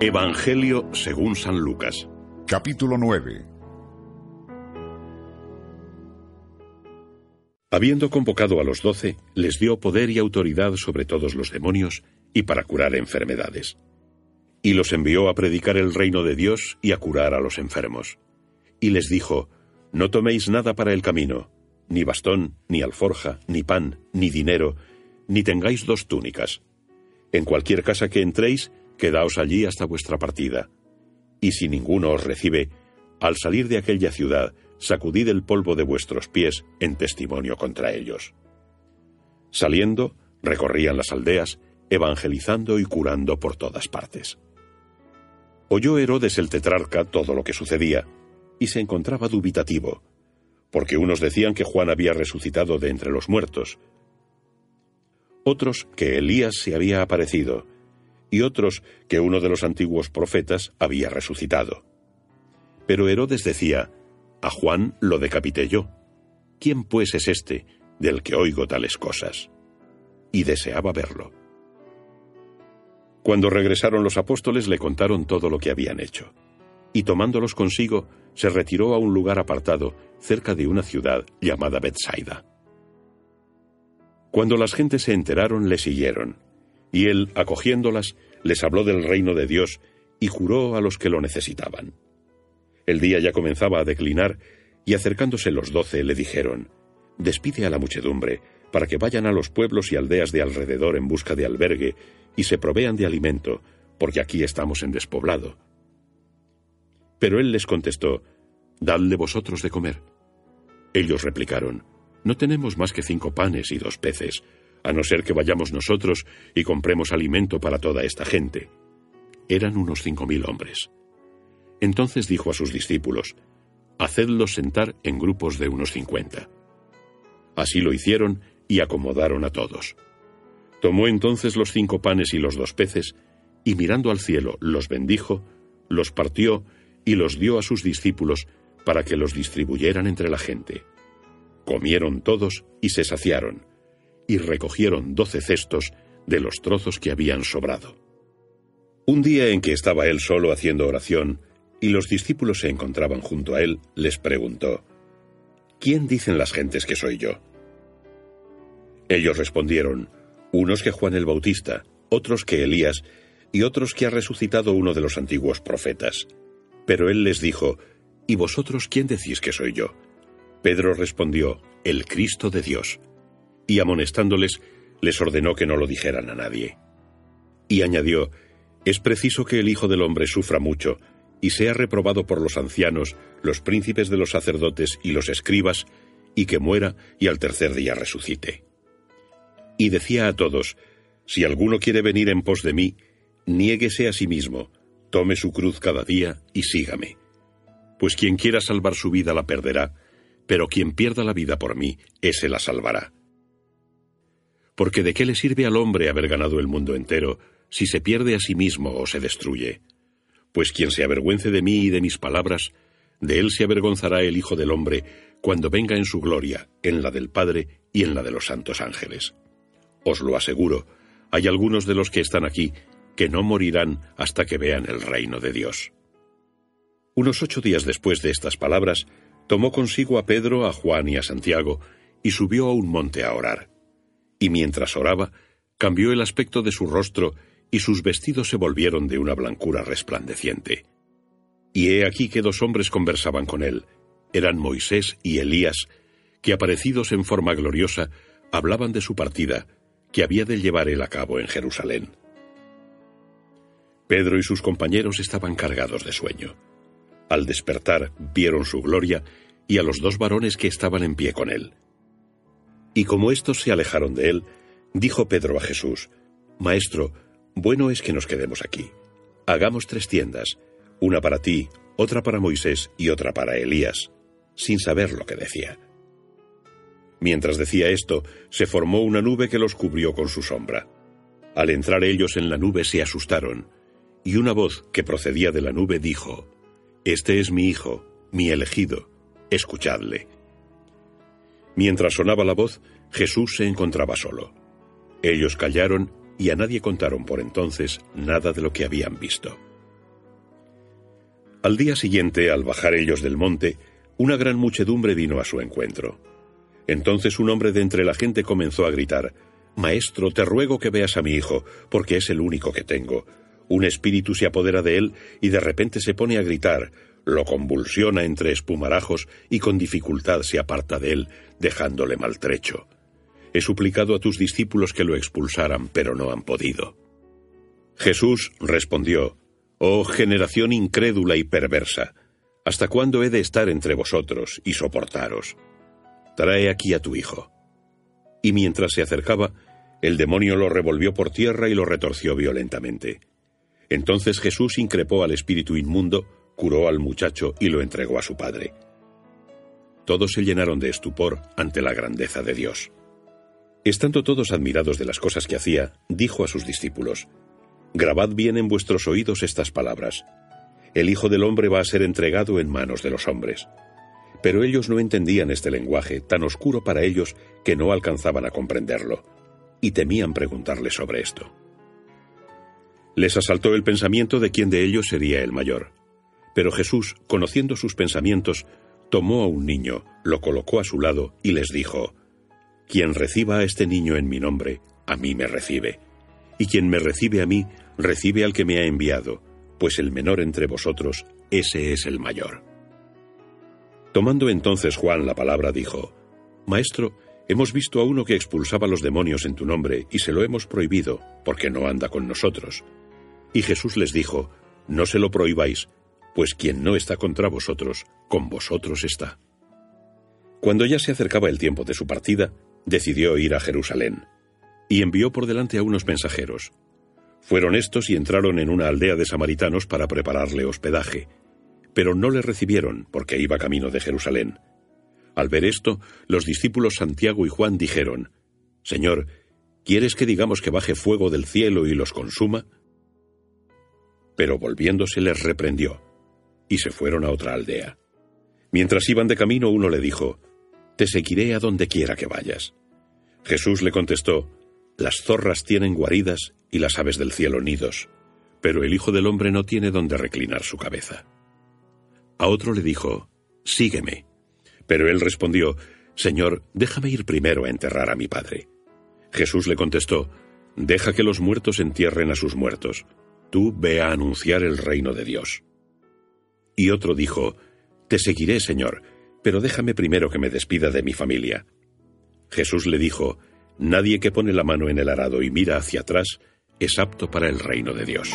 Evangelio según San Lucas. Capítulo 9. Habiendo convocado a los doce, les dio poder y autoridad sobre todos los demonios y para curar enfermedades. Y los envió a predicar el reino de Dios y a curar a los enfermos. Y les dijo, No toméis nada para el camino, ni bastón, ni alforja, ni pan, ni dinero, ni tengáis dos túnicas. En cualquier casa que entréis, quedaos allí hasta vuestra partida. Y si ninguno os recibe, al salir de aquella ciudad, sacudid el polvo de vuestros pies en testimonio contra ellos. Saliendo, recorrían las aldeas, evangelizando y curando por todas partes. Oyó Herodes el tetrarca todo lo que sucedía, y se encontraba dubitativo, porque unos decían que Juan había resucitado de entre los muertos, otros que Elías se había aparecido, y otros que uno de los antiguos profetas había resucitado. Pero Herodes decía, A Juan lo decapité yo. ¿Quién pues es este del que oigo tales cosas? Y deseaba verlo. Cuando regresaron los apóstoles le contaron todo lo que habían hecho, y tomándolos consigo, se retiró a un lugar apartado, cerca de una ciudad llamada Bethsaida. Cuando las gentes se enteraron, le siguieron, y él, acogiéndolas, les habló del reino de Dios y curó a los que lo necesitaban. El día ya comenzaba a declinar, y acercándose los doce le dijeron, Despide a la muchedumbre, para que vayan a los pueblos y aldeas de alrededor en busca de albergue, y se provean de alimento, porque aquí estamos en despoblado. Pero él les contestó, Dadle vosotros de comer. Ellos replicaron, No tenemos más que cinco panes y dos peces, a no ser que vayamos nosotros y compremos alimento para toda esta gente. Eran unos cinco mil hombres. Entonces dijo a sus discípulos, Hacedlos sentar en grupos de unos cincuenta. Así lo hicieron y acomodaron a todos. Tomó entonces los cinco panes y los dos peces, y mirando al cielo los bendijo, los partió y los dio a sus discípulos para que los distribuyeran entre la gente. Comieron todos y se saciaron y recogieron doce cestos de los trozos que habían sobrado. Un día en que estaba él solo haciendo oración, y los discípulos se encontraban junto a él, les preguntó, ¿Quién dicen las gentes que soy yo? Ellos respondieron, unos que Juan el Bautista, otros que Elías, y otros que ha resucitado uno de los antiguos profetas. Pero él les dijo, ¿Y vosotros quién decís que soy yo? Pedro respondió, el Cristo de Dios y amonestándoles, les ordenó que no lo dijeran a nadie. Y añadió, Es preciso que el Hijo del Hombre sufra mucho, y sea reprobado por los ancianos, los príncipes de los sacerdotes y los escribas, y que muera y al tercer día resucite. Y decía a todos, Si alguno quiere venir en pos de mí, niéguese a sí mismo, tome su cruz cada día y sígame. Pues quien quiera salvar su vida la perderá, pero quien pierda la vida por mí, ese la salvará porque ¿de qué le sirve al hombre haber ganado el mundo entero si se pierde a sí mismo o se destruye? Pues quien se avergüence de mí y de mis palabras, de él se avergonzará el Hijo del Hombre cuando venga en su gloria, en la del Padre y en la de los santos ángeles. Os lo aseguro, hay algunos de los que están aquí que no morirán hasta que vean el reino de Dios. Unos ocho días después de estas palabras, tomó consigo a Pedro, a Juan y a Santiago, y subió a un monte a orar y mientras oraba, cambió el aspecto de su rostro y sus vestidos se volvieron de una blancura resplandeciente. Y he aquí que dos hombres conversaban con él, eran Moisés y Elías, que aparecidos en forma gloriosa, hablaban de su partida, que había de llevar él a cabo en Jerusalén. Pedro y sus compañeros estaban cargados de sueño. Al despertar vieron su gloria y a los dos varones que estaban en pie con él. Y como éstos se alejaron de él, dijo Pedro a Jesús, Maestro, bueno es que nos quedemos aquí. Hagamos tres tiendas, una para ti, otra para Moisés y otra para Elías, sin saber lo que decía. Mientras decía esto, se formó una nube que los cubrió con su sombra. Al entrar ellos en la nube se asustaron, y una voz que procedía de la nube dijo, Este es mi Hijo, mi elegido, escuchadle. Mientras sonaba la voz, Jesús se encontraba solo. Ellos callaron y a nadie contaron por entonces nada de lo que habían visto. Al día siguiente, al bajar ellos del monte, una gran muchedumbre vino a su encuentro. Entonces un hombre de entre la gente comenzó a gritar, Maestro, te ruego que veas a mi hijo, porque es el único que tengo. Un espíritu se apodera de él y de repente se pone a gritar, lo convulsiona entre espumarajos y con dificultad se aparta de él, dejándole maltrecho. He suplicado a tus discípulos que lo expulsaran, pero no han podido. Jesús respondió, Oh generación incrédula y perversa, ¿hasta cuándo he de estar entre vosotros y soportaros? Trae aquí a tu hijo. Y mientras se acercaba, el demonio lo revolvió por tierra y lo retorció violentamente. Entonces Jesús increpó al espíritu inmundo, curó al muchacho y lo entregó a su padre. Todos se llenaron de estupor ante la grandeza de Dios. Estando todos admirados de las cosas que hacía, dijo a sus discípulos, Grabad bien en vuestros oídos estas palabras. El Hijo del Hombre va a ser entregado en manos de los hombres. Pero ellos no entendían este lenguaje, tan oscuro para ellos que no alcanzaban a comprenderlo, y temían preguntarle sobre esto. Les asaltó el pensamiento de quién de ellos sería el mayor. Pero Jesús, conociendo sus pensamientos, tomó a un niño, lo colocó a su lado y les dijo, Quien reciba a este niño en mi nombre, a mí me recibe y quien me recibe a mí, recibe al que me ha enviado, pues el menor entre vosotros, ese es el mayor. Tomando entonces Juan la palabra, dijo, Maestro, hemos visto a uno que expulsaba los demonios en tu nombre, y se lo hemos prohibido, porque no anda con nosotros. Y Jesús les dijo, No se lo prohibáis, pues quien no está contra vosotros, con vosotros está. Cuando ya se acercaba el tiempo de su partida, decidió ir a Jerusalén y envió por delante a unos mensajeros. Fueron estos y entraron en una aldea de samaritanos para prepararle hospedaje, pero no le recibieron porque iba camino de Jerusalén. Al ver esto, los discípulos Santiago y Juan dijeron, Señor, ¿quieres que digamos que baje fuego del cielo y los consuma? Pero volviéndose les reprendió, y se fueron a otra aldea. Mientras iban de camino, uno le dijo, Te seguiré a donde quiera que vayas. Jesús le contestó, las zorras tienen guaridas y las aves del cielo nidos, pero el Hijo del Hombre no tiene donde reclinar su cabeza. A otro le dijo, Sígueme. Pero él respondió, Señor, déjame ir primero a enterrar a mi padre. Jesús le contestó, Deja que los muertos entierren a sus muertos. Tú ve a anunciar el reino de Dios. Y otro dijo, Te seguiré, Señor, pero déjame primero que me despida de mi familia. Jesús le dijo, Nadie que pone la mano en el arado y mira hacia atrás es apto para el reino de Dios.